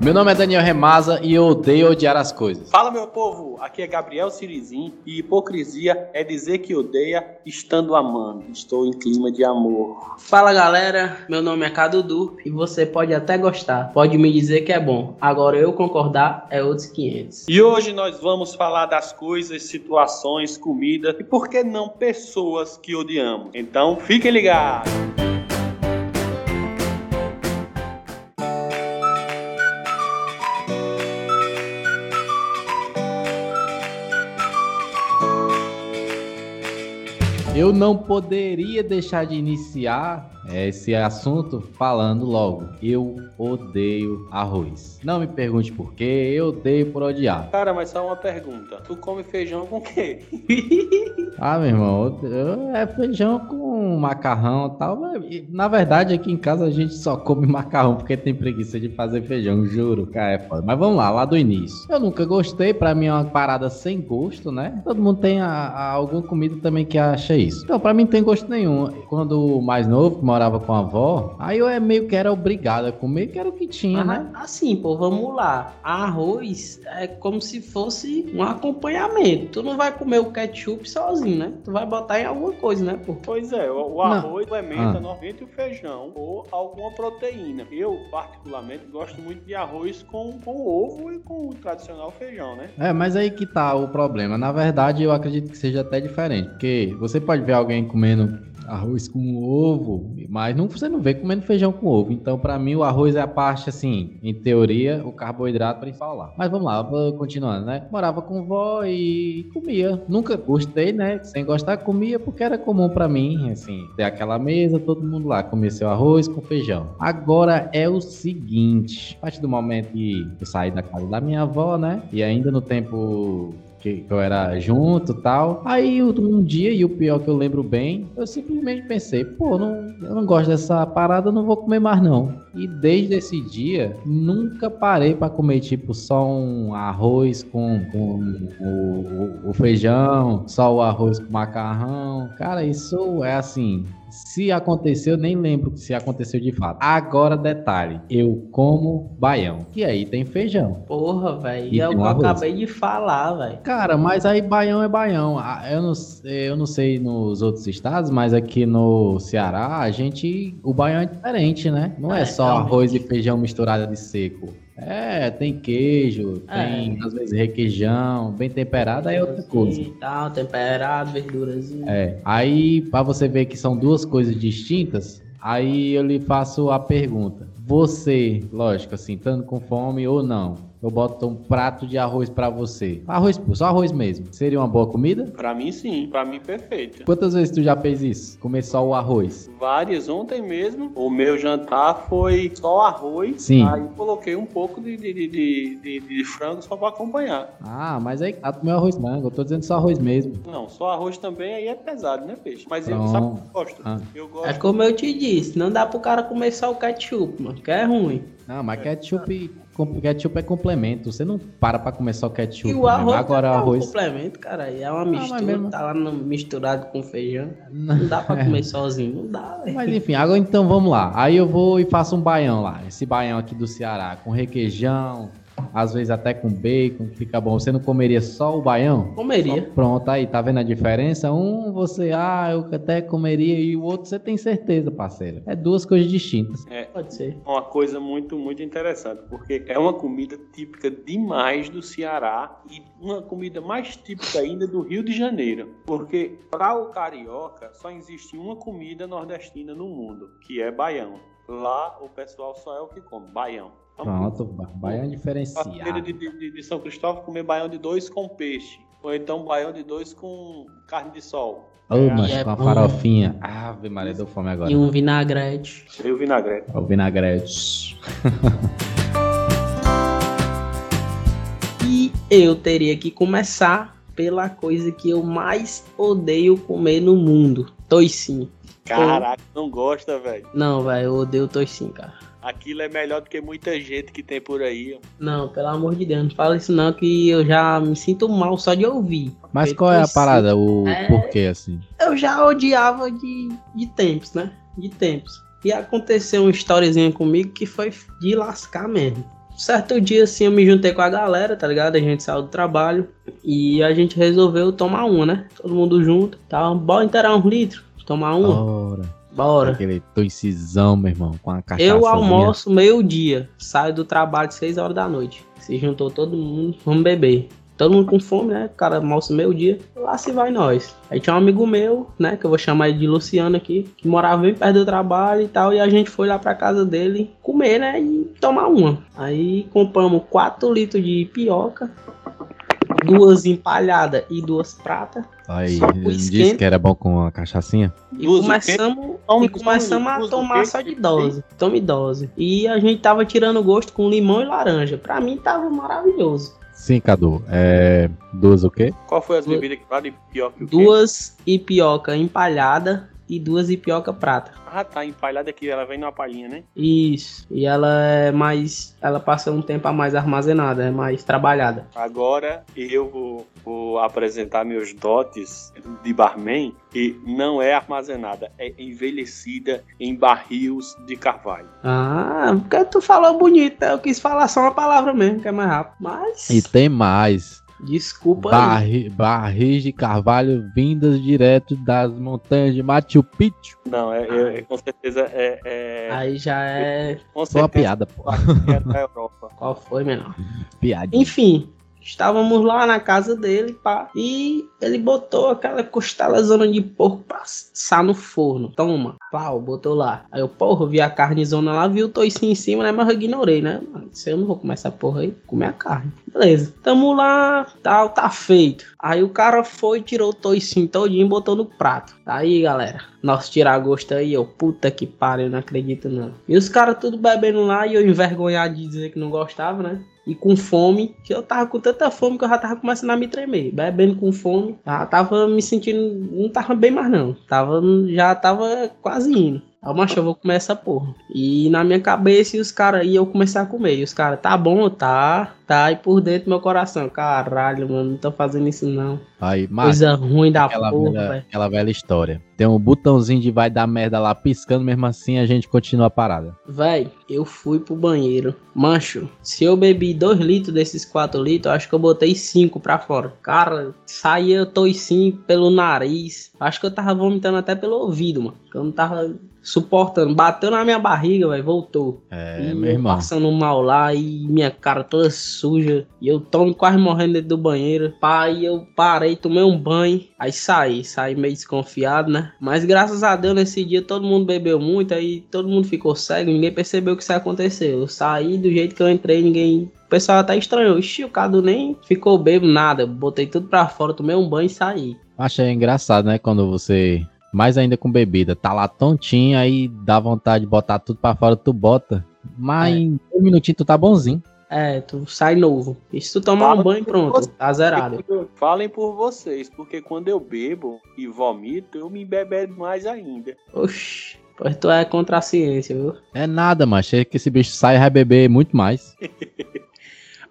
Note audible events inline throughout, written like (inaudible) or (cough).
Meu nome é Daniel Remaza e eu odeio odiar as coisas. Fala meu povo, aqui é Gabriel Cirizim e hipocrisia é dizer que odeia estando amando. Estou em clima de amor. Fala galera, meu nome é Cadudu e você pode até gostar, pode me dizer que é bom. Agora eu concordar é outros 500. E hoje nós vamos falar das coisas, situações, comida e por que não pessoas que odiamos. Então fiquem ligados. Eu não poderia deixar de iniciar esse assunto falando logo. Eu odeio arroz. Não me pergunte por quê, eu odeio por odiar. Cara, mas só uma pergunta. Tu come feijão com o quê? (laughs) Ah, meu irmão, é feijão com macarrão e tal. Na verdade, aqui em casa a gente só come (laughs) macarrão porque tem preguiça de fazer feijão, juro, cara, é foda. Mas vamos lá, lá do início. Eu nunca gostei, pra mim é uma parada sem gosto, né? Todo mundo tem a, a- alguma comida também que acha isso. Então, pra mim não tem gosto nenhum. Quando mais novo, morava com a avó, aí eu é meio que era obrigado a comer, que era o que tinha, né? Ah, assim, pô, vamos lá. Arroz é como se fosse um acompanhamento. Tu não vai comer o ketchup sozinho, né? Tu vai botar em alguma coisa, né, pô? Pois é, o, o Não. arroz complementa Ah. normalmente o feijão ou alguma proteína. Eu, particularmente, gosto muito de arroz com, com ovo e com o tradicional feijão, né? É, mas aí que tá o problema. Na verdade, eu acredito que seja até diferente. Porque você pode ver alguém comendo arroz com ovo, mas não, você não vê comendo feijão com ovo. Então, pra mim, o arroz é a parte, assim, em teoria, o carboidrato principal lá. Mas vamos lá, continuando, né? Morava com vó e comia. Nunca gostei, né? Sem gostar, comia porque era comum pra mim, assim, ter aquela mesa, todo mundo lá comia seu arroz com feijão. Agora é o seguinte, a partir do momento que eu saí da casa da minha avó, né? E ainda no tempo que eu era junto tal. Aí um dia, e o pior que eu lembro bem, eu simplesmente pensei, pô, não, eu não gosto dessa parada, não vou comer mais não. E desde esse dia, nunca parei pra comer, tipo, só um arroz com, com o, o- o feijão, só o arroz com macarrão. Cara, isso é assim. Se aconteceu, eu nem lembro se aconteceu de fato. Agora, detalhe: eu como baião. E aí tem feijão. Porra, velho. E É o que eu acabei de falar, velho. Cara, mas aí baião é baião. Ah, Eu não, sei- eu não sei nos outros estados, mas aqui no Ceará, a gente. O baião é diferente, né? Não é, É, só realmente. arroz e feijão misturado de seco. É, tem queijo, tem às vezes requeijão, bem temperado, aí é outra coisa. E tal, temperado, verdurazinha. É. Aí, pra você ver que são duas coisas distintas, aí eu lhe faço a pergunta. Você, lógico, assim, estando com fome ou não, eu boto um prato de arroz pra você. Arroz, só arroz mesmo. Seria uma boa comida? Pra mim, sim. Pra mim, perfeito. Quantas vezes tu já fez isso? Comer só o arroz? Várias ontem mesmo. O meu jantar foi só arroz. Sim. Aí coloquei um pouco de, de, de, de, de- de frango só pra acompanhar. Ah, mas aí ah, tu comeu arroz branco. Eu tô dizendo só arroz mesmo. Não, só arroz também aí é pesado, né, peixe? Mas eu Pronto. sabe o que eu gosto? Ah. Eu É gosto. como eu te disse, não dá pro cara comer só o ketchup, mano, que é ruim. Não, mas ketchup, ketchup é complemento. Você não para pra comer só ketchup. E o né? arroz Agora o é um arroz. complemento, cara. É uma mistura, mesmo- tá lá no- misturado com feijão. Não dá pra (laughs) comer sozinho, não dá, velho. Mas enfim, agora então vamos lá. Aí eu vou e faço um baião lá. Esse baião aqui do Ceará, com requeijão, às vezes até com bacon, fica bom. Você não comeria só o baião? Comeria. Pronto, aí, tá vendo a diferença? Um você, ah, eu até comeria, e o outro você tem certeza, parceiro. É duas coisas distintas. Pode ser. Uma coisa muito, muito interessante, porque é uma comida típica demais do Ceará e uma comida mais típica ainda do Rio de Janeiro. Porque para o carioca só existe uma comida nordestina no mundo, que é baião. Lá o pessoal só é o que come, baião. Pronto, ba- baião diferenciado. de, de- de São Cristóvão comer baião de dois com peixe. Ou então baião de dois com carne de sol. Ô, mas é com a farofinha. Ave Maria, deu fome agora. E um vinagrete. E o vinagrete. O vinagrete. (laughs) E eu teria que começar pela coisa que eu mais odeio comer no mundo. Toicinho. Caraca, não gosta, velho. Não, velho, eu odeio toicinho, cara. Aquilo é melhor do que muita gente que tem por aí. Não, pelo amor de Deus, não fala isso não, que eu já me sinto mal só de ouvir. Mas qual é a parada? O É. porquê, assim? Eu já odiava de, de tempos, né? De tempos. E aconteceu uma historiazinha comigo que foi de lascar mesmo. Certo dia, assim, eu me juntei com a galera, tá ligado? A gente saiu do trabalho e a gente resolveu tomar uma, né? Todo mundo junto. Tá, bora inteirar uns litros, tomar uma. Bora. Bora. Aquele toicisão, meu irmão, com a cachaça. Eu almoço meio-dia, saio do trabalho 6 horas da noite. Se juntou todo mundo, vamos beber. Todo mundo com fome, né? O cara almoça meio-dia, lá se vai nós. Aí tinha um amigo meu, né? Que eu vou chamar ele de Luciano aqui, que morava bem perto do trabalho e tal. E a gente foi lá pra casa dele comer, né? E tomar uma. Aí compramos 4 litros de pioca, duas empalhadas e duas pratas. Aí, ele disse que era bom com a cachaçinha. E começamos, e começamos a tomar só de dose. Tome dose. E a gente tava tirando gosto com limão e laranja. Pra mim tava maravilhoso. Sim, Cadu. É. Duas o quê? Qual foi as bebidas que vale pior que o quê? Duas ipioca empalhada e duas ipioca prata. Ah, tá. Empalhada aqui, ela vem numa palhinha, né? Isso. E ela é mais. Ela passa um tempo a mais armazenada, é mais trabalhada. Agora eu vou, vou apresentar meus dotes de barman, que não é armazenada, é envelhecida em barris de carvalho. Ah, porque tu falou bonito, eu quis falar só uma palavra mesmo, que é mais rápido. Mas. E tem mais. Desculpa aí. Barri, barris de carvalho vindas direto das montanhas de Machu Picchu. Não, é, é- é- com certeza é, é Aí já é. com Foi uma certeza piada, pô. é da Europa. Qual foi, menor? Piadinha. Enfim, estávamos lá na casa dele, pá, e ele botou aquela costela zona de porco pra assar no forno. Toma, pau, botou lá. Aí eu, porra, vi a carnezona lá, vi o toicinho em cima, né? Mas eu ignorei, né? Se eu não vou comer essa porra aí, comer a carne. Beleza, tamo lá, tal, tá feito. Aí o cara foi, tirou o toicinho todinho e botou no prato. Aí, galera, nosso tirar gosto aí, eu, puta que pariu, não acredito não. E os caras tudo bebendo lá e eu envergonhado de dizer que não gostava, né? E com fome, que eu tava com tanta fome que eu já tava começando a me tremer, bebendo com fome, já tava me sentindo, não tava bem mais não, tava, já tava quase indo. Aí, macho, eu vou comer essa porra. E na minha cabeça, e os caras, e eu comecei a comer. E os caras, tá bom, tá, tá. E por dentro meu coração, caralho, mano, não tô fazendo isso não. Aí, Coisa ruim da aquela, porra, velha, aquela velha história. Tem um botãozinho de vai dar merda lá piscando, mesmo assim a gente continua a parada. Véi, eu fui pro banheiro. Mancho, se eu bebi 2 litros desses 4 litros, acho que eu botei 5 pra fora. Cara, saía toicinho pelo nariz. Acho que eu tava vomitando até pelo ouvido, mano. Que eu não tava suportando. Bateu na minha barriga, velho, voltou. É, e meu eu irmão. passando mal lá e minha cara toda suja. E eu tomo quase morrendo dentro do banheiro. Pai, eu parei, tomei um banho. Aí saí, saí meio desconfiado, né? Mas graças a Deus nesse dia todo mundo bebeu muito. Aí todo mundo ficou cego. Ninguém percebeu que isso aconteceu. Eu saí do jeito que eu entrei, ninguém. O pessoal até estranhou. Ixi, o Cadu nem ficou bebo, nada. Botei tudo pra fora, tomei um banho e saí. Achei engraçado, né? Quando você. Mais ainda com bebida, tá lá tontinho, aí dá vontade de botar tudo pra fora, tu bota. Mas É. em um minutinho tu tá bonzinho. É, tu sai novo. E se tu tomar Fala um banho, pronto, você. tá zerado. Falem por vocês, porque quando eu bebo e vomito, eu me embebebo mais ainda. Oxi, pois tu é contra a ciência, viu? É nada, mas é que esse bicho sai e vai beber muito mais. (laughs)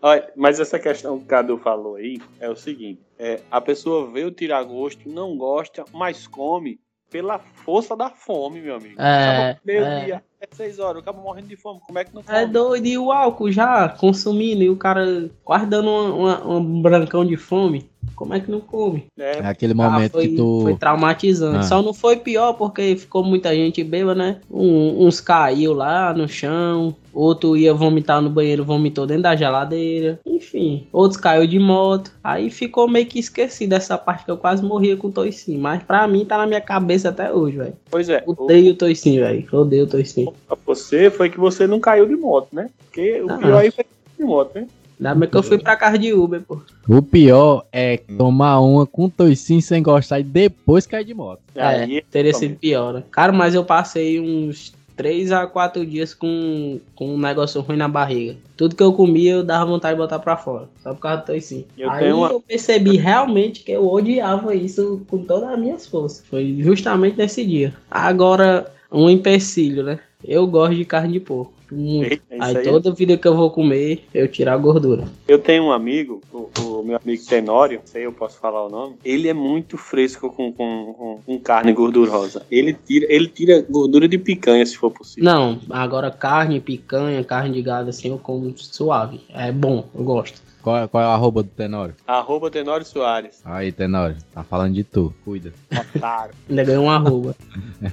Olha, mas essa questão que o Cadu falou aí é o seguinte: é, a pessoa vê o tirar gosto, não gosta, mas come pela força da fome, meu amigo. É, Acaba meio é. dia, é seis horas, eu acabo morrendo de fome. Como é que não come? É doido, e o álcool já consumindo, e o cara quase dando um brancão de fome. Como é que não come? É, É aquele Ah, momento foi, que tu. foi traumatizante. Ah. Só não foi pior porque ficou muita gente bêbada, né? Um- uns caiu lá no chão, outro ia vomitar no banheiro, vomitou dentro da geladeira. Enfim, outros caiu de moto. Aí ficou meio que esquecido essa parte que eu quase morria com o toicinho. Mas pra mim tá na minha cabeça até hoje, velho. pois é. Odeio o toicinho, velho. Odeio o toicinho. pra você foi que você não caiu de moto, né? Porque o Não. pior aí foi de moto, né? Ainda bem que eu fui pra casa de Uber, pô. O pior é tomar uma com toicinho sem gostar e depois cair de moto. Aí, É, teria sido pior, né? Cara, mas eu passei uns 3 a 4 dias com, com um negócio ruim na barriga. Tudo que eu comia eu dava vontade de botar pra fora. Só por causa do toicinho. Eu Aí tenho uma- eu percebi realmente que eu odiava isso com todas as minhas forças. Foi justamente nesse dia. Agora, um empecilho, né? Eu gosto de carne de porco. Muito. É Aí aí. toda vida que eu vou comer, eu tiro a gordura. Eu tenho um amigo, o, o meu amigo Tenório, não sei eu posso falar o nome. Ele é muito fresco com, com, com, com carne gordurosa. Ele tira, ele tira gordura de picanha, se for possível. Não, agora carne, picanha, carne de gado assim eu como suave. É bom, eu gosto. Qual, é- qual é o arroba do Tenório? Arroba Tenório Soares. Aí, Tenório, tá falando de tu. Cuida. Otário. (laughs) Ainda ganhei um arroba.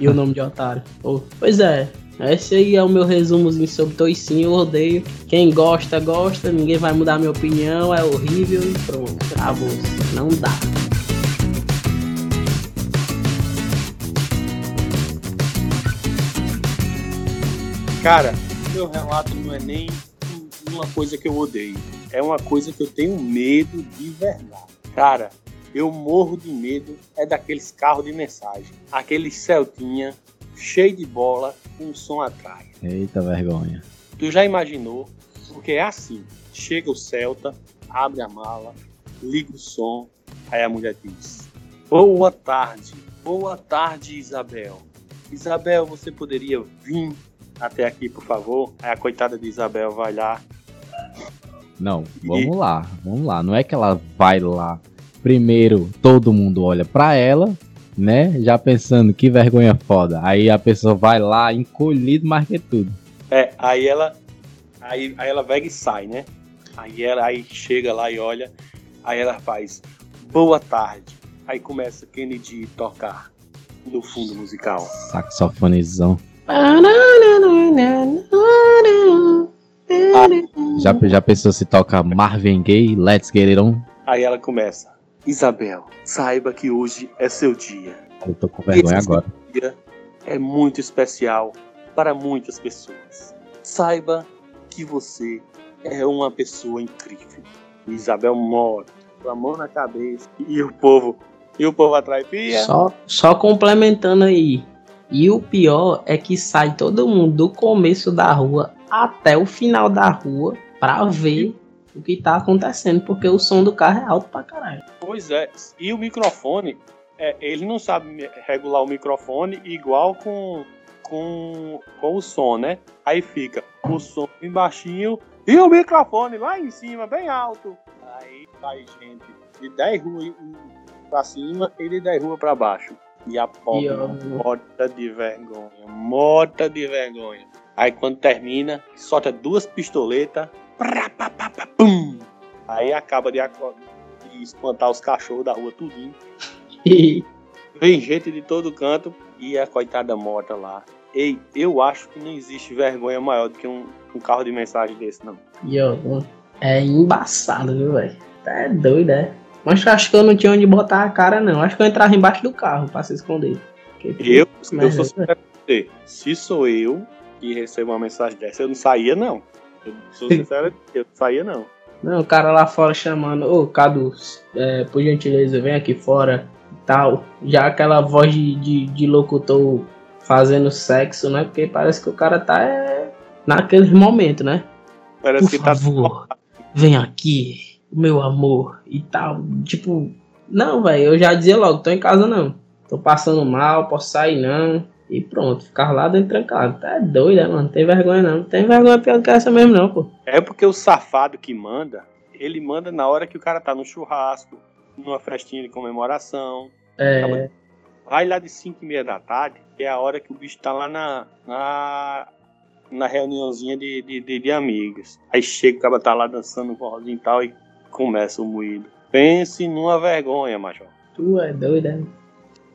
e o nome de otário. Ô, pois é. Esse aí é o meu resumozinho sobre Toicinho, eu odeio. Quem gosta, gosta, ninguém vai mudar minha opinião, é horrível e pronto. Acabou. Não dá. Cara, meu relato não é nem uma coisa que eu odeio. É uma coisa que eu tenho medo de verdade. Cara, eu morro de medo é daqueles carros de mensagem. Aqueles Celtinha cheio de bola com som atrás. Eita vergonha. Tu já imaginou? Porque é assim: chega o Celta, abre a mala, liga o som, aí a mulher diz: Boa tarde, boa tarde, Isabel. Isabel, você poderia vir até aqui, por favor? Aí a coitada de Isabel vai lá. Não, vamos lá, vamos lá. Não é que ela vai lá. Primeiro, todo mundo olha pra ela, né? Já pensando que vergonha foda. Aí a pessoa vai lá, encolhido mais que tudo. É, aí ela. Aí, aí ela pega e sai, né? Aí ela aí chega lá e olha. Aí ela faz boa tarde. Aí começa Kennedy tocar no fundo musical. Saxofonezão. Já, já pensou se toca Marvin Gaye, Let's Get It On? Aí ela começa. Isabel, saiba que hoje é seu dia. Eu tô com vergonha Esse agora. dia é muito especial para muitas pessoas. Saiba que você é uma pessoa incrível. Isabel mora com a mão na cabeça e o povo, e o povo atrás, Pia. Só, só complementando aí. E o pior é que sai todo mundo do começo da rua até o final da rua pra ver o que tá acontecendo, porque o som do carro é alto pra caralho. Pois é. E o microfone, é, ele não sabe regular o microfone igual com, com, com o som, né? Aí fica o som bem baixinho e o microfone lá em cima, bem alto. Aí vai gente de 10 ruas pra cima e de 10 ruas pra baixo. E a pobre morta de vergonha, morta de vergonha. Aí quando termina, solta duas pistoletas, prá, pá, pá, pá, pum. Aí acaba de, aco- de espantar os cachorros da rua tudinho. E Vem gente de todo canto e a coitada morta lá. Ei, eu acho que não existe vergonha maior do que um, um carro de mensagem desse, não. E é embaçado, viu, velho? É doido, é? Mas eu acho que eu não tinha onde botar a cara, não. Acho que eu entrava embaixo do carro pra se esconder. Eu, eu sou é- sincero com você. Se sou eu que recebo uma mensagem dessa, eu não saía, não. Eu sou sincero, eu não saía, não. Não, o cara lá fora chamando, ô Cadu, é, por gentileza, vem aqui fora e tal. Já aquela voz de, de, de locutor fazendo sexo, né? Porque parece que o cara tá é, naquele momento, né? Parece Por que tá. favor, vem aqui, meu amor e tal. Tipo, não, velho, eu já dizia logo, tô em casa não. Tô passando mal, posso sair não. E pronto, ficar lá dentro trancado. Tá doido, né, mano? Não tem vergonha não. Não tem vergonha pior do que essa mesmo, não, pô. É porque o safado que manda, ele manda na hora que o cara tá no churrasco, numa festinha de comemoração. É. Vai lá de 5 e meia da tarde, que é a hora que o bicho tá lá na, na, na reuniãozinha de, de, de, de amigos. Aí chega, o cara tá lá dançando um forrozinho e tal e começa o moído. Pense numa vergonha, major. Tu é doido, é?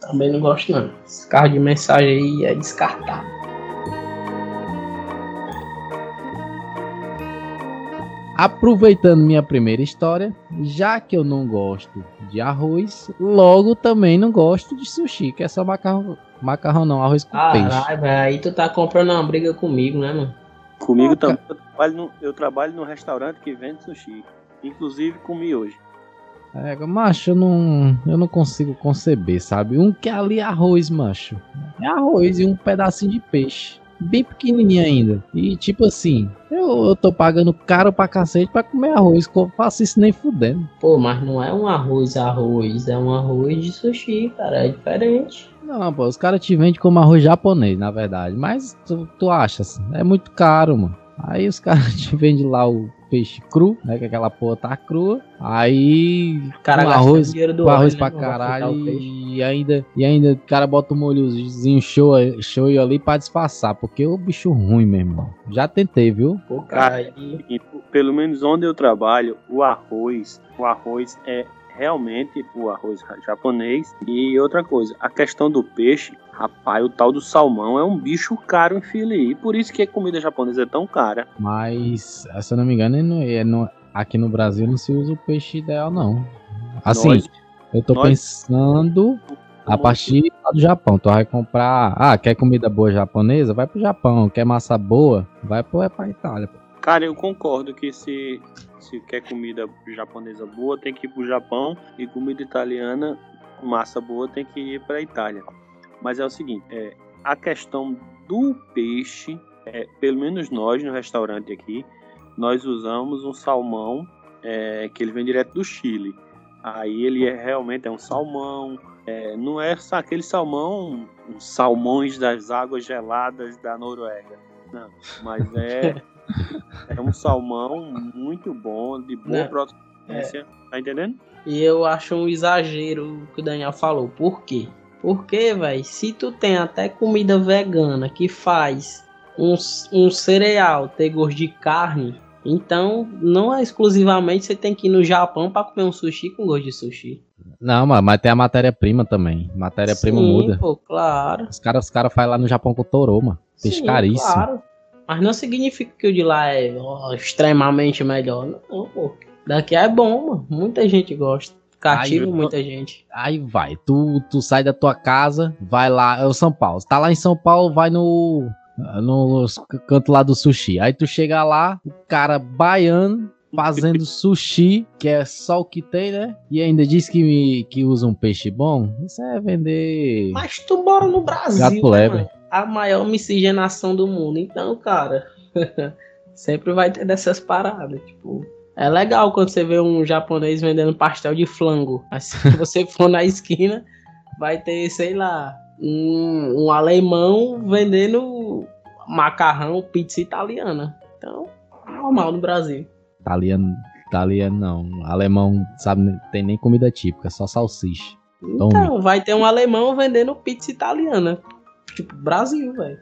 Também não gosto não. Esse carro de mensagem aí é descartável. Aproveitando minha primeira história, já que eu não gosto de arroz, logo também não gosto de sushi, que é só macarrão, macarrão não, arroz com peixe. Caralho, aí tu tá comprando uma briga comigo, né, mano? Comigo Ah, também. Eu trabalho, no, eu trabalho num restaurante que vende sushi. Inclusive comi hoje. É, macho, eu não, eu não consigo conceber, sabe? Um que é ali é arroz, macho. É arroz e um pedacinho de peixe. Bem pequenininho ainda. E tipo assim, eu, eu tô pagando caro pra cacete pra comer arroz. Eu faço isso nem fudendo. Pô, mas não é um arroz arroz, é um arroz de sushi, cara, é diferente. Não, pô, os caras te vendem como arroz japonês, na verdade. Mas tu, tu achas? É muito caro, mano. Aí os (laughs) caras te vendem lá o peixe cru, né? Que aquela porra tá crua. Aí. Cara, arroz, dinheiro do com arroz pra né, pra caralho. E ainda, e ainda o cara bota um molhozinho show, show ali pra disfarçar. Porque o bicho ruim, meu irmão. Já tentei, viu? Pô, cara, Cara, e- E, pelo menos onde eu trabalho, o arroz, o arroz é realmente o arroz japonês. E outra coisa, a questão do peixe, rapaz, o tal do salmão é um bicho caro em Philly. E por isso que a comida japonesa é tão cara. Mas, se eu não me engano, é aqui no Brasil não se usa o peixe ideal, não. Assim, Nós- eu tô nós- pensando a partir do Japão. Tu vai comprar. Ah, quer comida boa japonesa? Vai pro Japão. Quer massa boa? Vai pro, é pra Itália. pô. Cara, eu concordo que se, se quer comida japonesa boa, tem que ir pro Japão. E comida italiana, massa boa, tem que ir pra Itália. Mas é o seguinte, é, a questão do peixe, é, pelo menos nós no restaurante aqui, nós usamos um salmão é, que ele vem direto do Chile. Aí ele é realmente é um salmão, é, não é aquele salmão, uns salmões das águas geladas da Noruega. Não, mas é, (laughs) (laughs) é um salmão muito bom, de boa Não, procedência. Tá entendendo? E eu acho um exagero o que o Daniel falou. Por quê? Porque, velho, se tu tem até comida vegana que faz um, um cereal ter gosto de carne, então não é exclusivamente você tem que ir no Japão pra comer um sushi com gosto de sushi. Não, mas, mas tem a matéria-prima também. Matéria-prima muda. Pô, claro. Os caras os cara fazem lá no Japão com torô, mano. Peixe Sim, caríssimo. Claro. Mas não significa que o de lá é ó, extremamente melhor. Não, pô. Daqui é bom, mano. Muita gente gosta. Cativa eu- muita gente. Aí vai, tu, tu sai da tua casa, vai lá, é o São Paulo. Tá lá em São Paulo, vai no, no canto lá do sushi. Aí tu chega lá, o cara baiano fazendo (laughs) sushi, que é só o que tem, né? E ainda diz que, que usa um peixe bom. Isso é vender. Mas tu mora no Brasil, Gato né, lebre. mano? A maior miscigenação do mundo. Então, cara, (laughs) sempre vai ter dessas paradas. Tipo, é legal quando você vê um japonês vendendo pastel de flango. Mas se (laughs) você for na esquina, vai ter, sei lá, um, um alemão vendendo macarrão, pizza italiana. Então, normal no Brasil. Italiano, italiano não. Alemão, sabe, tem nem comida típica, só salsicha. Então, vai ter um alemão vendendo pizza italiana. Tipo, Brasil, velho.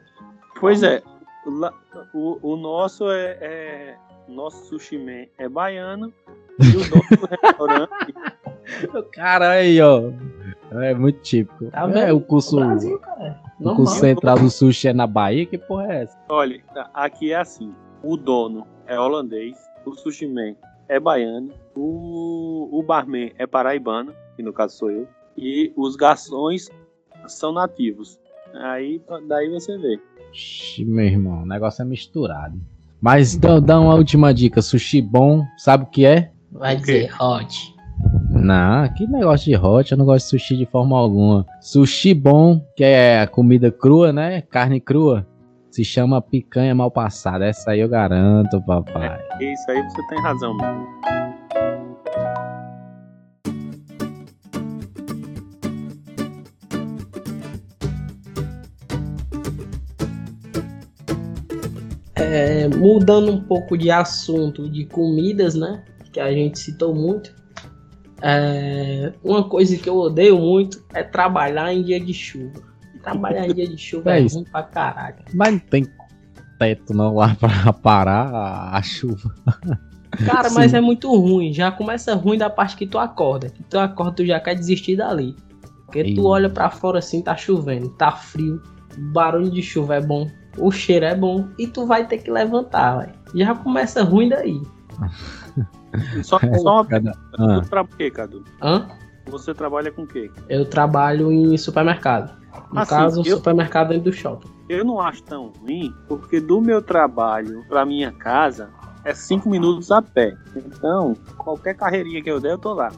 Pois é, lá- o, o nosso é, é- Nosso sushi man é baiano e o (laughs) dono do restaurante Cara, aí, ó. É muito típico. Tá é, vendo? o curso, Brasil, cara. o curso central do sushi é na Bahia? Que porra é essa? Olha, aqui é assim: o dono é holandês, o sushi man é baiano, o, o barman é paraibano, que no caso sou eu, e os garçons são nativos. Aí daí você vê. Ixi, meu irmão, o negócio é misturado. Mas dá, dá uma última dica: sushi bom, sabe o que é? Vai dizer hot. Não, que negócio de hot, eu não gosto de sushi de forma alguma. Sushi bom, que é a comida crua, né? Carne crua. Se chama picanha mal passada. Essa aí eu garanto, papai. Isso aí você tem razão. mesmo. É, mudando um pouco de assunto de comidas, né? Que a gente citou muito. É, uma coisa que eu odeio muito é trabalhar em dia de chuva. Trabalhar em dia de chuva (laughs) É é, ruim pra caraca. Mas não tem teto não lá pra parar a, a chuva. Cara, (laughs) Sim. mas é muito ruim. Já começa ruim da parte que tu acorda. Que tu acorda, tu já quer desistir dali. Porque Ei. tu olha pra fora assim, tá chovendo, tá frio, barulho de chuva é bom, o cheiro é bom e tu vai ter que levantar, velho. Já começa ruim daí. (laughs) Só, só uma Cada- pergunta: Ah. tu trabalha com o quê, Cadu? Hã? Você trabalha com o quê? Eu trabalho em supermercado. No Assim, caso, um eu- supermercado dentro do shopping. Eu não acho tão ruim, porque do meu trabalho pra minha casa é cinco minutos a pé. Então, qualquer carreirinha que eu der, eu tô lá.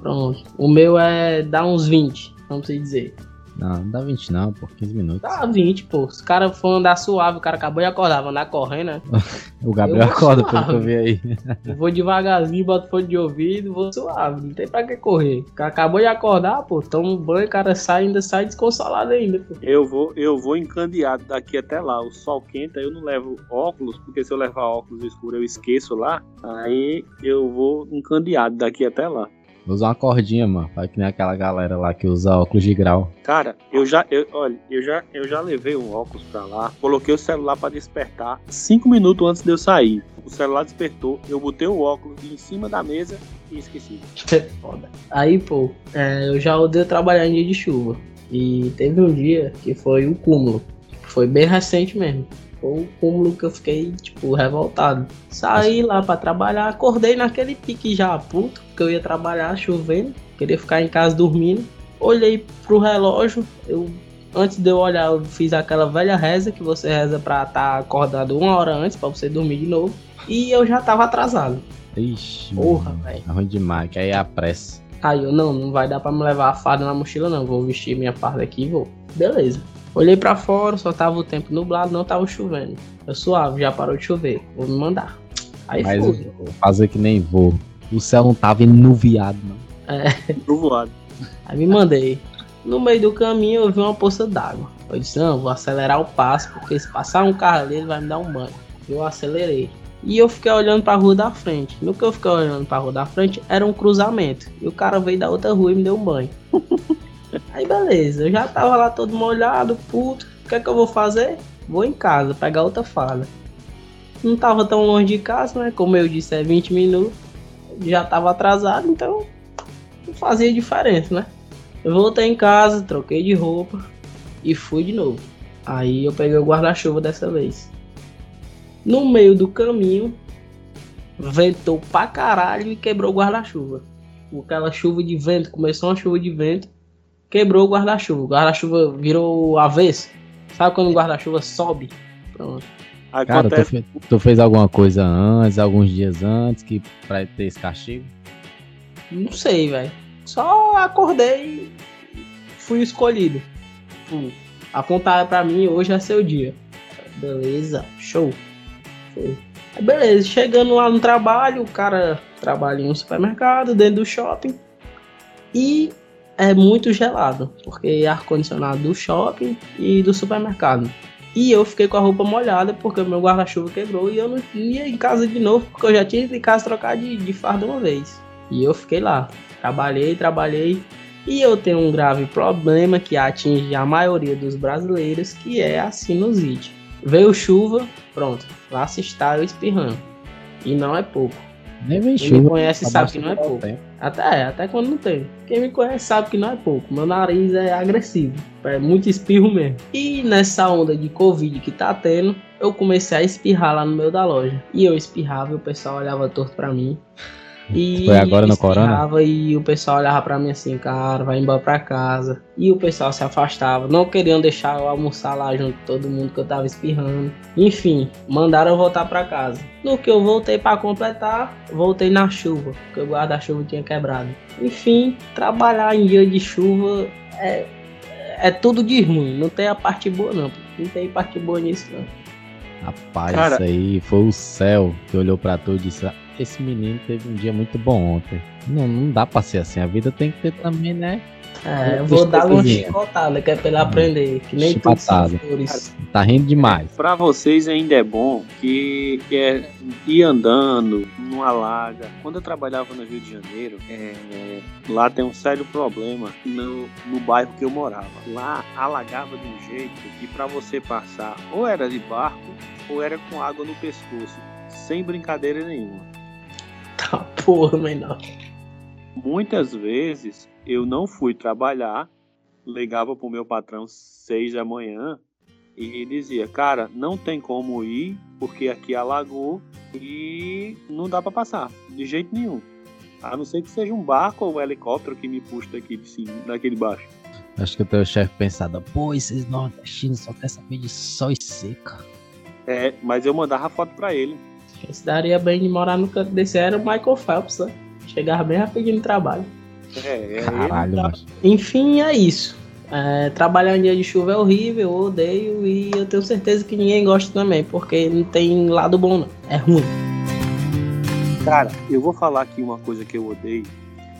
Pronto. O meu é dá uns 20, vamos dizer. Não, não dá 20 não, pô, 15 minutos. Dá 20, pô. Os caras foram andar suave, o cara acabou de acordar, vai andar correndo, né? (laughs) O Gabriel acorda suave. pelo que eu vi aí. Eu vou devagarzinho, boto fone de ouvido, vou suave, não tem pra que correr. O cara acabou de acordar, pô, toma um banho, o cara sai, ainda sai desconsolado ainda, pô. Eu vou, eu vou encandeado daqui até lá. O sol quente, aí eu não levo óculos, porque se eu levar óculos escuros eu esqueço lá. Aí eu vou encandeado daqui até lá. Usa uma cordinha, mano. Vai que nem aquela galera lá que usa óculos de grau. Cara, eu já, eu, olha, eu já, eu já levei um óculos pra lá, coloquei o celular pra despertar cinco minutos antes de eu sair. O celular despertou, eu botei o óculos em cima da mesa e esqueci. Foda. Aí, pô, é, eu já odeio trabalhar em dia de chuva. E teve um dia que foi um cúmulo. Foi bem recente mesmo. Foi um cúmulo que eu fiquei, tipo, revoltado. Saí lá pra trabalhar, acordei naquele pique já puto, porque eu ia trabalhar chovendo, queria ficar em casa dormindo. Olhei pro relógio, eu antes de eu olhar, eu fiz aquela velha reza que você reza pra estar acordado uma hora antes pra você dormir de novo. E eu já tava atrasado. Ixi, Porra, velho. É ruim demais, que aí é a pressa. Aí eu, não, não vai dar pra me levar a farda na mochila não, vou vestir minha farda aqui e vou. Beleza. Olhei pra fora, só tava o tempo nublado, não tava chovendo. Eu suave, já parou de chover, vou me mandar. Aí Mas fui. eu vou fazer que nem vou. O céu não tava enuviado, não. Trovoado. Aí me mandei. No meio do caminho eu vi uma poça d'água. Eu disse, não, vou acelerar o passo, porque se passar um carro ali, ele vai me dar um banho. Eu acelerei. E eu fiquei olhando pra rua da frente. No que eu fiquei olhando pra rua da frente, era um cruzamento. E o cara veio da outra rua e me deu um banho. Aí beleza, eu já tava lá todo molhado, puto. O que é que eu vou fazer? Vou em casa, pegar outra fala. Não tava tão longe de casa, né? Como eu disse, é 20 minutos. Já tava atrasado, então não fazia diferença, né? Eu voltei em casa, troquei de roupa e fui de novo. Aí eu peguei o guarda-chuva dessa vez. No meio do caminho, ventou pra caralho e quebrou o guarda-chuva. Aquela chuva de vento, começou uma chuva de vento, quebrou o guarda-chuva. O guarda-chuva virou avesso. Sabe quando o guarda-chuva sobe? Pronto. Cara, tu, fe- tu fez alguma coisa antes, alguns dias antes, que pra ter esse castigo? Não sei, velho. Só acordei e fui escolhido. Apontaram pra mim, hoje é seu dia. Beleza, show. Foi. Beleza, chegando lá no trabalho, o cara trabalha em um supermercado, dentro do shopping. E é muito gelado, porque é ar-condicionado do shopping e do supermercado. E eu fiquei com a roupa molhada porque o meu guarda-chuva quebrou e eu não ia em casa de novo, porque eu já tinha ido em casa trocar de, de farda uma vez. E eu fiquei lá. Trabalhei, trabalhei. E eu tenho um grave problema que atinge a maioria dos brasileiros, que é a sinusite. Veio chuva, pronto. Lá se está eu espirrando. E não é pouco. Nem vem Quem chuva. me conhece só sabe que não é pouco. tempo. Até, até quando não tem. Quem me conhece sabe que não é pouco. Meu nariz é agressivo. É muito espirro mesmo. E nessa onda de Covid que tá tendo, eu comecei a espirrar lá no meio da loja. E eu espirrava e o pessoal olhava torto pra mim. E Foi agora no Corona? E o pessoal olhava pra mim assim, cara, vai embora pra casa. E o pessoal se afastava. Não queriam deixar eu almoçar lá junto com todo mundo que eu tava espirrando. Enfim, mandaram eu voltar pra casa. No que eu voltei pra completar, voltei na chuva, porque o guarda-chuva tinha quebrado. Enfim, trabalhar em dia de chuva é, é tudo de ruim. Não tem a parte boa, não. Não tem parte boa nisso, não. Rapaz, Cara- isso aí foi o céu que olhou pra tu e disse: "Ah, Esse menino teve um dia muito bom ontem. Não, não dá pra ser assim. A vida tem que ter também, né? É, eu vou dar uma chicotada, que é pra ele aprender. Que nem Chicotada. Tá rindo demais. Pra vocês ainda é bom que, que é ir andando, não alaga. Quando eu trabalhava no Rio de Janeiro, é, lá tem um sério problema no, no bairro que eu morava. Lá alagava de um jeito que pra você passar ou era de barco ou era com água no pescoço, sem brincadeira nenhuma. Tá porra, menor. Muitas vezes eu não fui trabalhar, ligava pro meu patrão seis da manhã e ele dizia, cara, não tem como ir porque aqui alagou e não dá pra passar, de jeito nenhum. A não ser que seja um barco ou um helicóptero que me puxa daqui de cima, daqui de baixo. Acho que o teu chefe pensava: Pô, esses nordestinos só querem saber de sol e seca. É, mas eu mandava foto pra ele. Esse daria bem de morar no canto desse era o Michael Phelps, né? Chegava bem rapidinho no trabalho. É, é, Caralho, macho. Enfim, é isso. É, trabalhar em dia de chuva é horrível, eu odeio e eu tenho certeza que ninguém gosta também, porque não tem lado bom, não. É ruim. Cara, eu vou falar aqui uma coisa que eu odeio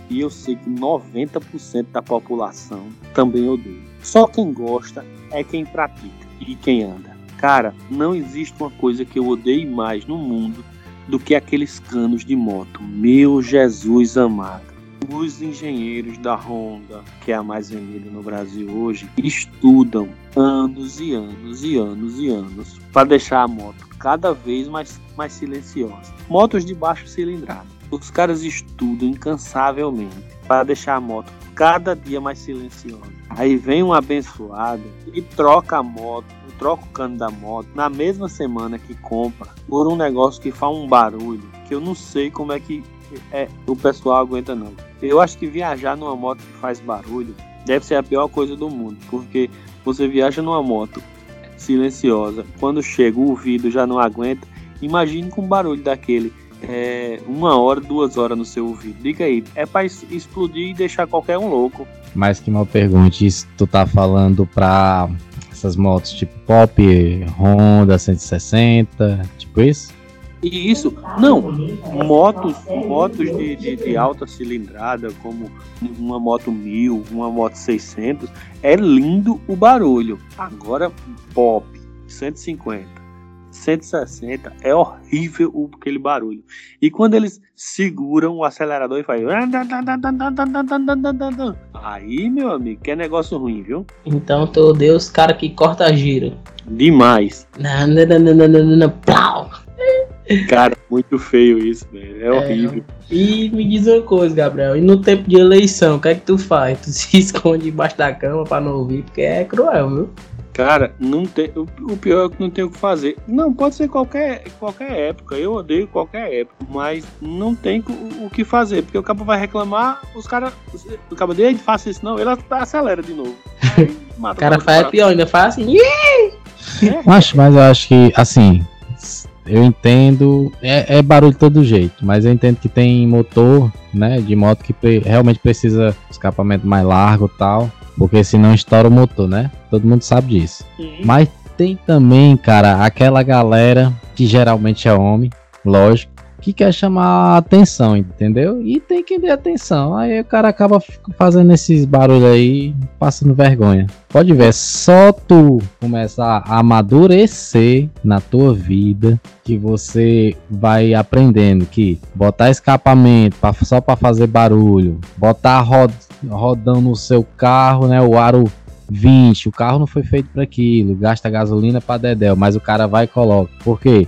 e eu sei que 90% da população também odeia. Só quem gosta é quem pratica e quem anda. Cara, não existe uma coisa que eu odeie mais no mundo do que aqueles canos de moto. Meu Jesus amado. Os engenheiros da Honda, que é a mais vendida no Brasil hoje, estudam anos e anos e anos e anos para deixar a moto cada vez mais, mais silenciosa. Motos de baixo cilindrada. Os caras estudam incansavelmente para deixar a moto cada dia mais silenciosa. Aí vem um abençoado e troca a moto, troca o cano da moto na mesma semana que compra por um negócio que faz um barulho que eu não sei como é que é, o pessoal aguenta não. Eu acho que viajar numa moto que faz barulho deve ser a pior coisa do mundo, porque você viaja numa moto silenciosa, quando chega o ouvido já não aguenta, imagine com um barulho daquele é, uma hora, duas horas no seu ouvido. Diga aí, é para explodir e deixar qualquer um louco. Mas que mal pergunte, isso tu tá falando pra essas motos tipo Pop, Honda 160, tipo isso? E isso, não, motos, motos de, de, de, alta cilindrada, como uma moto 1000, uma moto 600, é lindo o barulho. Agora, pop, 150, 160, é horrível aquele barulho. E quando eles seguram o acelerador e fazem. Aí, meu amigo, que é negócio ruim, viu? Então, tu odeia os caras que corta giro. Demais. Não, não, não, não, não, não, não, plau. Cara, muito feio isso, velho. É, é horrível. E me diz uma coisa, Gabriel. E no tempo de eleição, o que é que tu faz? Tu (laughs) se esconde debaixo da cama pra não ouvir, porque é cruel, viu? Cara, não tem, o, pior é que não tem o que fazer. Não, pode ser qualquer, qualquer época. Eu odeio qualquer época. Mas não tem o, o que fazer. Porque o cabo vai reclamar, os caras. O cabo dele faça isso, não, ele acelera de novo. (laughs) o cara faz pior, ainda faz assim. É. Acho, mas eu acho que, assim, eu entendo, é, é, barulho de todo jeito, mas eu entendo que tem motor, né, de moto que pre realmente precisa escapamento mais largo tal, porque senão estoura o motor, né? Todo mundo sabe disso. Sim. Mas tem também, cara, aquela galera que geralmente é homem, lógico, que quer chamar atenção, entendeu? E tem que dar atenção. Aí o cara acaba fazendo esses barulhos aí, passando vergonha. Pode ver, só tu começar a amadurecer na tua vida que você vai aprendendo que botar escapamento pra, só para fazer barulho, botar rod, rodando no seu carro, né, o aro 20, o carro não foi feito para aquilo, gasta gasolina para dedéu, mas o cara vai e coloca. Por quê?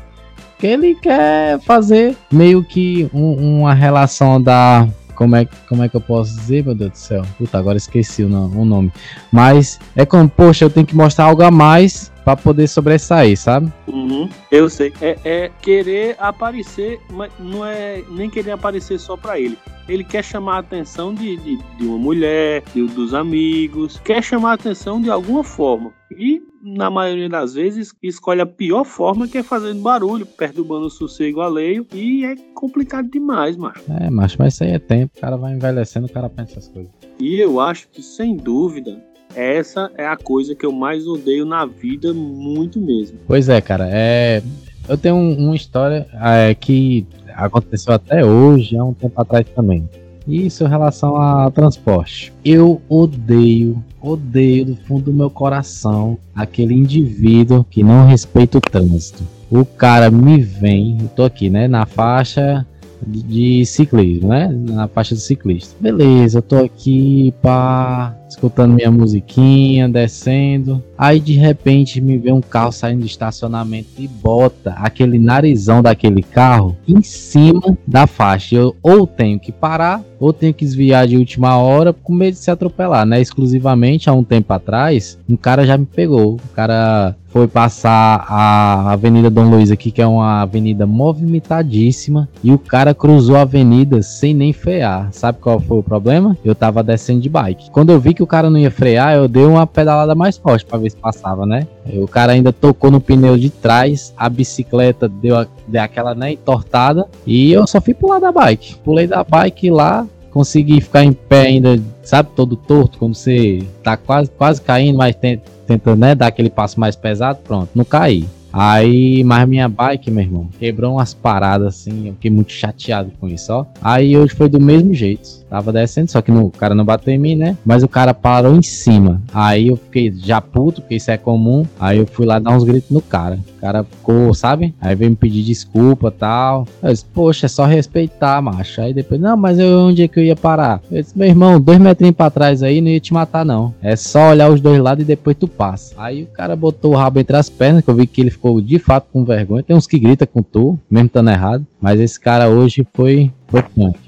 Porque ele quer fazer meio que um, uma relação da. Como é, como é que eu posso dizer, meu Deus do céu? Puta, agora esqueci o, nome. Mas é como, poxa, eu tenho que mostrar algo a mais para poder sobressair, sabe? Uhum, eu sei. É, é, querer aparecer, mas não é nem querer aparecer só para ele. Ele quer chamar a atenção de, de, de uma mulher, de, dos amigos, quer chamar a atenção de alguma forma. E na maioria das vezes, escolhe a pior forma, que é fazendo barulho, perturbando o sossego alheio, e é complicado demais, macho. É, macho, mas isso aí é tempo, o cara vai envelhecendo, o cara pensa essas coisas. E eu acho que, sem dúvida, essa é a coisa que eu mais odeio na vida, muito mesmo. Pois é, cara, é... eu tenho um, uma história é, que aconteceu até hoje, há um tempo atrás também. Isso em relação a transporte. Eu odeio, odeio do fundo do meu coração aquele indivíduo que não respeita o trânsito. O cara me vem, eu tô aqui, né, na faixa de ciclismo, né? Na faixa de ciclista. Beleza, eu tô aqui, pá, escutando minha musiquinha, descendo. Aí de repente me vê um carro saindo do estacionamento e bota aquele narizão daquele carro em cima da faixa. Eu ou tenho que parar, ou tenho que desviar de última hora com medo de se atropelar, né? Exclusivamente há um tempo atrás, um cara já me pegou. O cara foi passar a Avenida Dom Luiz aqui, que é uma avenida movimentadíssima, e o cara cruzou a avenida sem nem frear. Sabe qual foi o problema? Eu tava descendo de bike. Quando eu vi que o cara não ia frear, eu dei uma pedalada mais forte para ver se passava, né? O cara ainda tocou no pneu de trás, a bicicleta deu, deu aquela né, entortada e eu só fui pular da bike. Pulei da bike lá, conseguir ficar em pé ainda, sabe, todo torto, quando você tá quase, quase caindo, mas tenta né, dar aquele passo mais pesado, pronto, não caí. Aí, mas minha bike, meu irmão, quebrou umas paradas assim, eu fiquei muito chateado com isso, ó. Aí hoje foi do mesmo jeito. Tava descendo, só que no, o cara não bateu em mim, né? Mas o cara parou em cima. Aí eu fiquei já puto, porque isso é comum. Aí eu fui lá dar uns gritos no cara. O cara ficou, sabe? Aí veio me pedir desculpa tal. Eu disse, poxa, é só respeitar, macho. Aí depois, não, mas eu, onde é que eu ia parar? Eu disse, meu irmão, dois metrinhos pra trás aí não ia te matar, não. É só olhar os dois lados e depois tu passa. Aí o cara botou o rabo entre as pernas, que eu vi que ele ficou de fato com vergonha. Tem uns que grita com tu, mesmo estando errado. Mas esse cara hoje foi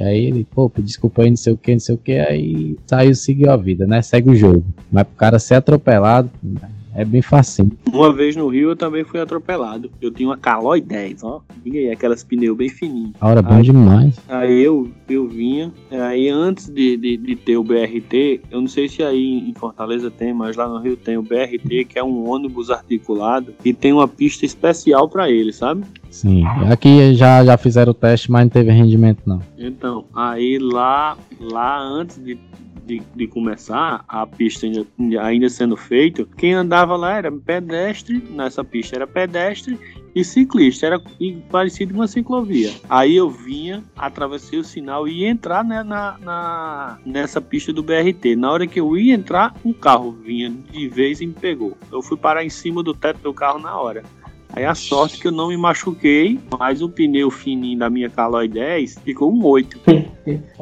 Aí ele, pô, desculpa aí, não sei o que, não sei o que, aí saiu, seguiu a vida, né? Segue o jogo. Mas pro cara ser atropelado, é bem facinho. Uma vez no Rio eu também fui atropelado. Eu tinha uma Caloi 10, ó. E aí, aquelas pneus bem fininhos. A hora bom demais. Aí eu, eu vinha. Aí antes de, de, de, ter o BRT, eu não sei se aí em Fortaleza tem, mas lá no Rio tem o BRT, que é um ônibus articulado e tem uma pista especial para ele, sabe? Sim. Aqui já, já fizeram o teste, mas não teve rendimento, não. Então, aí lá, lá antes de de, de começar, a pista ainda, ainda sendo feita, quem andava lá era pedestre, nessa pista era pedestre e ciclista, era parecido com uma ciclovia. Aí eu vinha, atravessei o sinal e ia entrar né, na, na, nessa pista do BRT. Na hora que eu ia entrar, um carro vinha de vez e me pegou. Eu fui parar em cima do teto do carro na hora. Aí a sorte que eu não me machuquei, mas o pneu fininho da minha Caloi 10 ficou um 8. (laughs)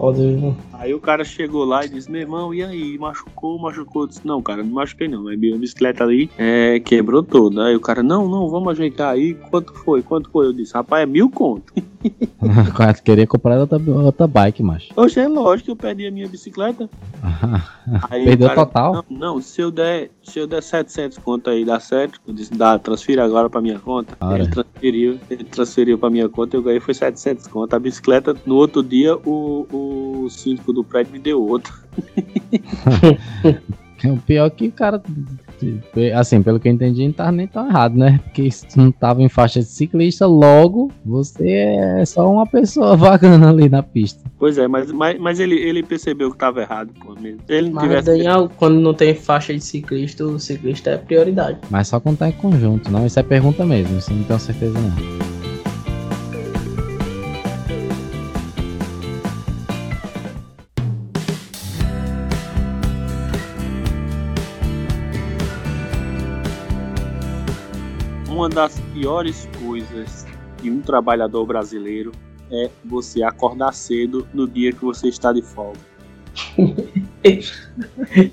aí o cara chegou lá e disse: Meu irmão, e aí? Machucou, machucou? Eu disse: Não, cara, não machuquei não. Aí minha bicicleta ali é, quebrou toda. Aí o cara: Não, não, vamos ajeitar aí. Quanto foi? Quanto foi? Eu disse: Rapaz, é mil conto. (laughs) (laughs) cara, queria comprar outra, outra bike, macho. Oxe, é lógico que eu perdi a minha bicicleta. (laughs) aí, Perdeu cara, total? Não, não, se eu der, se eu der 700 conto aí, dá certo. Eu disse: Dá, transfira agora pra minha conta. Ele transferiu, ele transferiu pra minha conta, eu ganhei foi 700 conto. A bicicleta, no outro dia, o, o síndico do prédio me deu outra. (laughs) o pior é que o cara, assim, pelo que eu entendi, não tava nem tão errado, né? Porque se não tava em faixa de ciclista, logo você é só uma pessoa (laughs) vagando ali na pista. Pois é, mas, mas, mas ele, ele percebeu que tava errado, pô, mesmo. Ele não mas tivesse... Daniel, quando não tem faixa de ciclista, o ciclista é prioridade. Mas só quando tá em conjunto, não? Isso é pergunta mesmo, isso não tenho certeza não. Uma das piores coisas de um trabalhador brasileiro é você acordar cedo no dia que você está de folga. (laughs)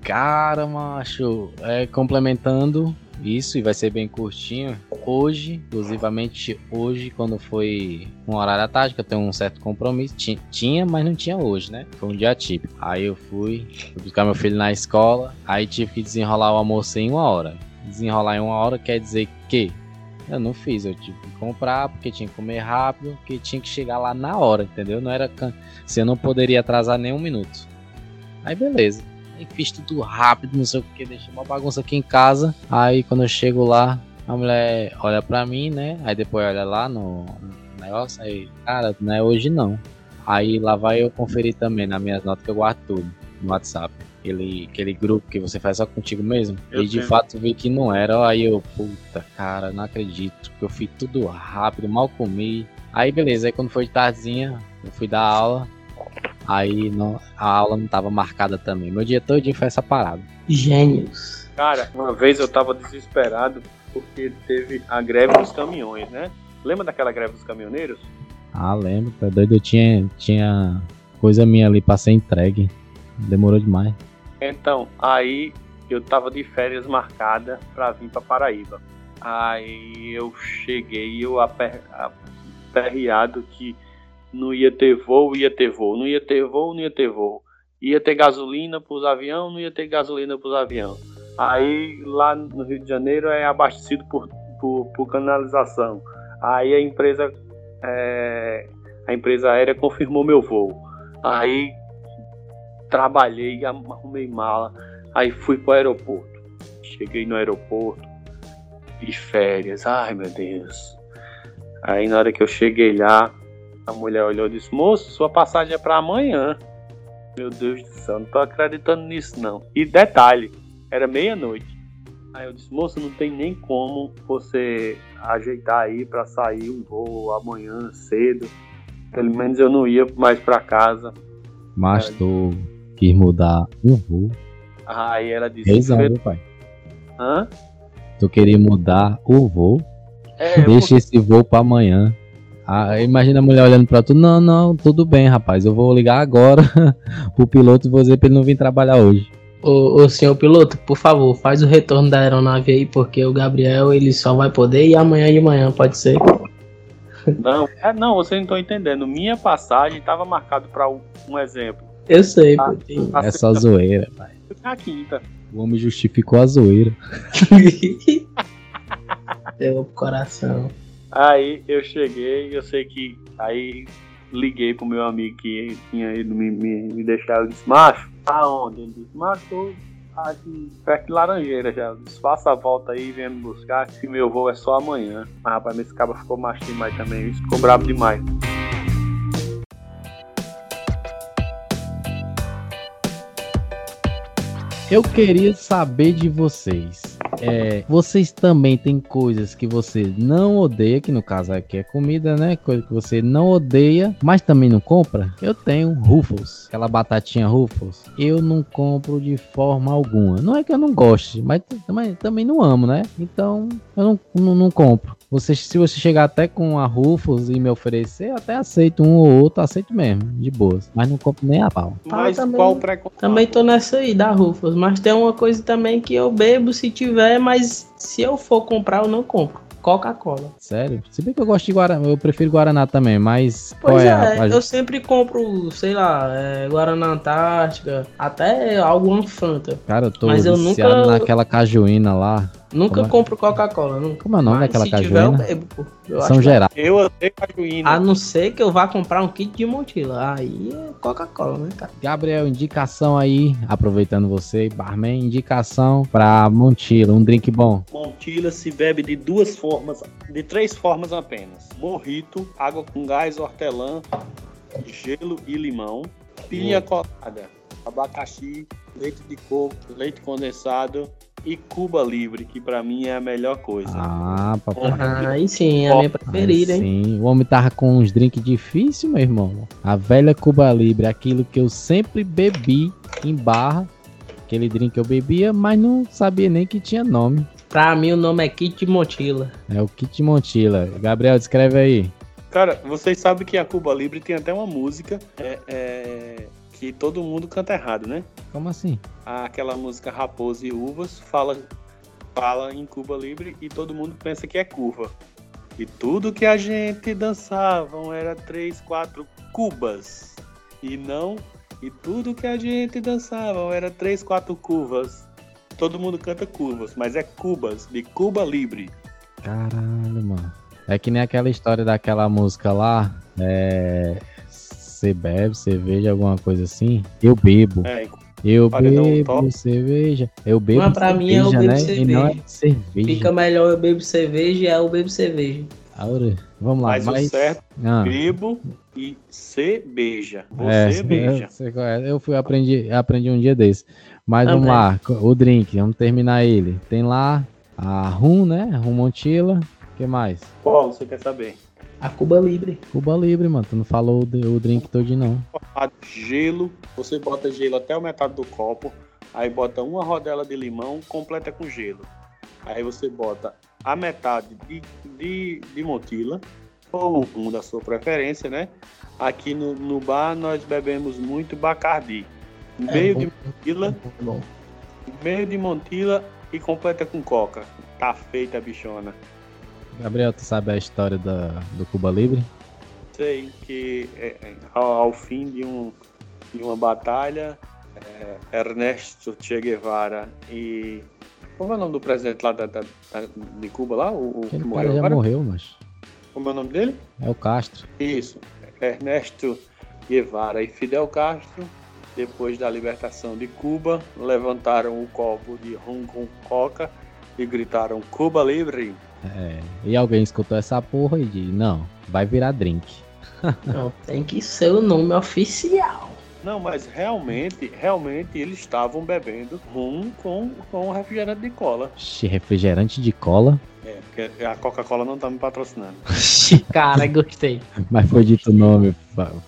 Cara, macho, é, complementando isso, e vai ser bem curtinho. Hoje, exclusivamente hoje, quando foi um horário à tarde, que eu tenho um certo compromisso, tinha, mas não tinha hoje, né? Foi um dia típico. Aí eu fui, fui buscar meu filho na escola, aí tive que desenrolar o almoço em uma hora desenrolar em uma hora quer dizer que eu não fiz, eu tive que comprar porque tinha que comer rápido, porque tinha que chegar lá na hora, entendeu? Não era se eu não poderia atrasar nem um minuto. Aí beleza. Aí fiz tudo rápido, não sei o que, deixei uma bagunça aqui em casa. Aí quando eu chego lá, a mulher olha pra mim, né? Aí depois olha lá no negócio, aí, cara, não é hoje não. Aí lá vai eu conferir também nas minhas notas que eu guardo tudo no WhatsApp aquele, aquele grupo que você faz só contigo mesmo. Eu e de fato vi que não era. Aí eu, puta, cara, não acredito. Que eu fiz tudo rápido, mal comi. Aí beleza, aí quando foi de tardezinha, eu fui dar aula. Aí não, a aula não tava marcada também. Meu dia todo foi essa parada. Gênios. Cara, uma vez eu tava desesperado porque teve a greve dos caminhões, né? Lembra daquela greve dos caminhoneiros? Ah, lembro, tá doido. Eu tinha, tinha coisa minha ali pra ser entregue. Demorou demais. Então, aí eu tava de férias marcada para vir para Paraíba. Aí eu cheguei, eu aper, aperreado que não ia ter voo, ia ter voo, não ia ter voo, não ia ter voo. Ia ter gasolina para os aviões, não ia ter gasolina para os aviões. Aí lá no Rio de Janeiro é abastecido por, por, por canalização. Aí a empresa é, a empresa aérea confirmou meu voo. Aí trabalhei, arrumei mala, aí fui pro aeroporto. Cheguei no aeroporto, de férias, ai meu Deus. Aí na hora que eu cheguei lá, A mulher olhou e disse: Moço, sua passagem é para amanhã. Meu Deus do céu, não tô acreditando nisso não. E detalhe, era meia-noite. Aí eu disse: Moço, não tem nem como você ajeitar aí para sair um voo amanhã cedo. Pelo menos eu não ia mais para casa. Mas tu quis mudar um voo. Aí ela disse: Reis meu pai. Hã? Tu queria mudar o voo? É, Deixa esse voo para amanhã. Ah, imagina a mulher olhando pra tu, não, não, tudo bem, rapaz, eu vou ligar agora (laughs) pro piloto e vou dizer pra ele não vir trabalhar hoje. Ô, ô, senhor piloto, por favor, faz o retorno da aeronave aí, porque o Gabriel ele só vai poder ir amanhã de manhã, pode ser? Não, é, não, vocês não estão entendendo. Minha passagem estava marcado para um, exemplo. Eu sei, Ah, pô. A É só zoeira, pai. Na quinta. O homem justificou a zoeira. (laughs) Deu pro coração. Aí eu cheguei, eu sei que. Aí liguei pro meu amigo que tinha ido me, me, me deixar. Eu disse, macho, aonde? Ele disse, macho, tô aqui perto de Laranjeira já. Eu disse, faça a volta aí e venha me buscar, que meu voo é só amanhã. Mas rapaz, esse cara ficou macho demais também. Isso ficou bravo demais. Eu queria saber de vocês. É, vocês também têm coisas que você não odeia, que no caso aqui é comida, né? Coisa que você não odeia, mas também não compra. Eu tenho Ruffles, aquela batatinha Ruffles. Eu não compro de forma alguma. Não é que eu não goste, mas também, também não amo, né? Então eu não, não, não compro. Você, se você chegar até com a Ruffles e me oferecer, eu até aceito um ou outro, aceito mesmo, de boas. Mas não compro nem a pau. Mas também- qual preconceito? Também tô nessa aí, da Rufus. Mas tem uma coisa também que eu bebo se tiver, mas se eu for comprar, eu não compro. Coca-Cola. Sério? Se bem que eu gosto de Guaraná, eu prefiro Guaraná também, mas Pois é, é, a- eu sempre compro, sei lá, é, Guaraná Antártica, até alguma Fanta. Cara, eu tô Mas eu nunca- naquela cajuína lá. Nunca Como é? compro Coca-Cola, nunca. Como é o nome Mas daquela se tiver, eu cajuína? bebo, pô. Eu São acho Geral. Eu odeio cajuína. A não ser que eu vá comprar um kit de mochila. Aí é Coca-Cola, né, cara? Gabriel, indicação aí, aproveitando você, barman, indicação pra Montila, um drink bom. Montila se bebe de duas formas, de três formas apenas: morrito, água com gás, hortelã, gelo e limão, pinha colada, abacaxi, leite de coco, leite condensado e Cuba Livre, que pra mim é a melhor coisa. Ah, papai. Aí sim, é a minha Aí preferida, hein? sim, o homem tava com uns drinks difíceis, meu irmão. A velha Cuba Libre, aquilo que eu sempre bebi em barra. Aquele drink que eu bebia, mas não sabia nem que tinha nome. Pra mim o nome é kit de mochila. É o Kit Montila. Gabriel, descreve aí. Cara, vocês sabem que a Cuba Livre tem até uma música é, é, que todo mundo canta errado, né? Como assim? aquela música Raposa e Uvas fala, fala em Cuba Libre e todo mundo pensa que é curva. E tudo que a gente dançavam era três, quatro cubas. E não. E tudo que a gente dançavam era três, quatro curvas. Todo mundo canta curvas, mas é cubas, de Cuba Libre. Caralho, mano. É que nem aquela história daquela música lá. É. Você bebe cerveja, alguma coisa assim? Eu bebo. É, Eu bebo cerveja. Eu bebo Mas pra mim é eu cerveja, bebo né? E não é cerveja. cerveja. Fica melhor eu bebo cerveja e é eu bebo cerveja. Aura, Vamos lá, mas, mas. o certo Ah, bebo e se beija. é, Você beija. eu, é. eu fui aprendi, aprendi um dia desse. Mas Também. vamos lá, o drink, vamos terminar ele. Tem lá a rum, né? Rum Montila. O que mais? Qual você quer saber? A Cuba Libre. Cuba Libre, mano. Tu não falou o, drink todo não. a gelo, você bota gelo até o metade do copo, aí bota uma rodela de limão, completa com gelo. Aí você bota a metade de, de, de Montila, ou um da sua preferência, né? Aqui no, no bar nós bebemos muito Bacardi. Meio de bom. Montila, É bom. meio de Montila e completa com coca. Tá feita a bichona. Gabriel, tu sabe a história da, do Cuba Libre? Sei que é, é, ao, ao fim de, um, de uma batalha, é, Ernesto Che Guevara e. Como é o nome do presidente lá da, da- da- de Cuba lá? O, que Aquele cara morreu já morreu, mas. Como é o nome dele? É o Castro. Isso. Ernesto Guevara e Fidel Castro, depois da libertação de Cuba, levantaram o copo de rum com coca e gritaram Cuba Livre. É, e alguém escutou essa porra e disse, não, vai virar drink. (laughs) Não, tem que ser o nome oficial. Não, mas realmente, realmente eles estavam bebendo rum com, com refrigerante de cola. Xi, refrigerante de cola. Porque a Coca-Cola não tá me patrocinando. Cara, gostei. Mas foi dito o nome,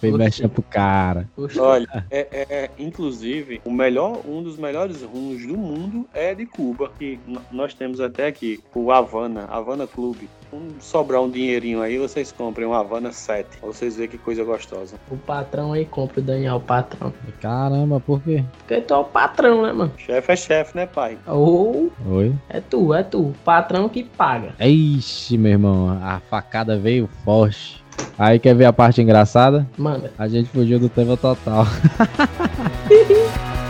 foi mexa pro cara. gostei. Olha, é, é- é, inclusive, o melhor, um dos melhores rums do mundo é de Cuba. Que nós temos até aqui, o Havana, Havana Clube. Um, sobrar um dinheirinho aí, vocês comprem um Havana 7. Pra vocês verem que coisa gostosa. O patrão aí compra o Daniel, o patrão. Caramba, por quê? Porque tu é o patrão, né, mano? Chefe é chefe, né, pai? Ou Oi? é tu, é tu. O patrão que paga. Ixi, meu irmão, a facada veio forte. Aí quer ver a parte engraçada? Manda. A gente fugiu do tema total. (laughs)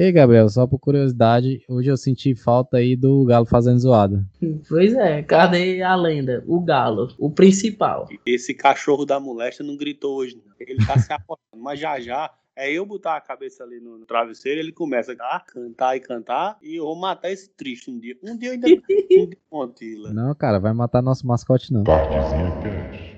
Ei, Gabriel, só por curiosidade, hoje eu senti falta aí do Galo fazendo zoada. Pois é, cadê a lenda? O galo, o principal. Esse cachorro da moléstia não gritou hoje, não. Ele tá se apostando. Mas já já, é eu botar a cabeça ali no travesseiro, ele começa a cantar e cantar. E eu vou matar esse triste um dia. Um dia eu ainda. (laughs) um dia, Montila. Não, cara, vai matar nosso mascote não. Tardezinha Cash.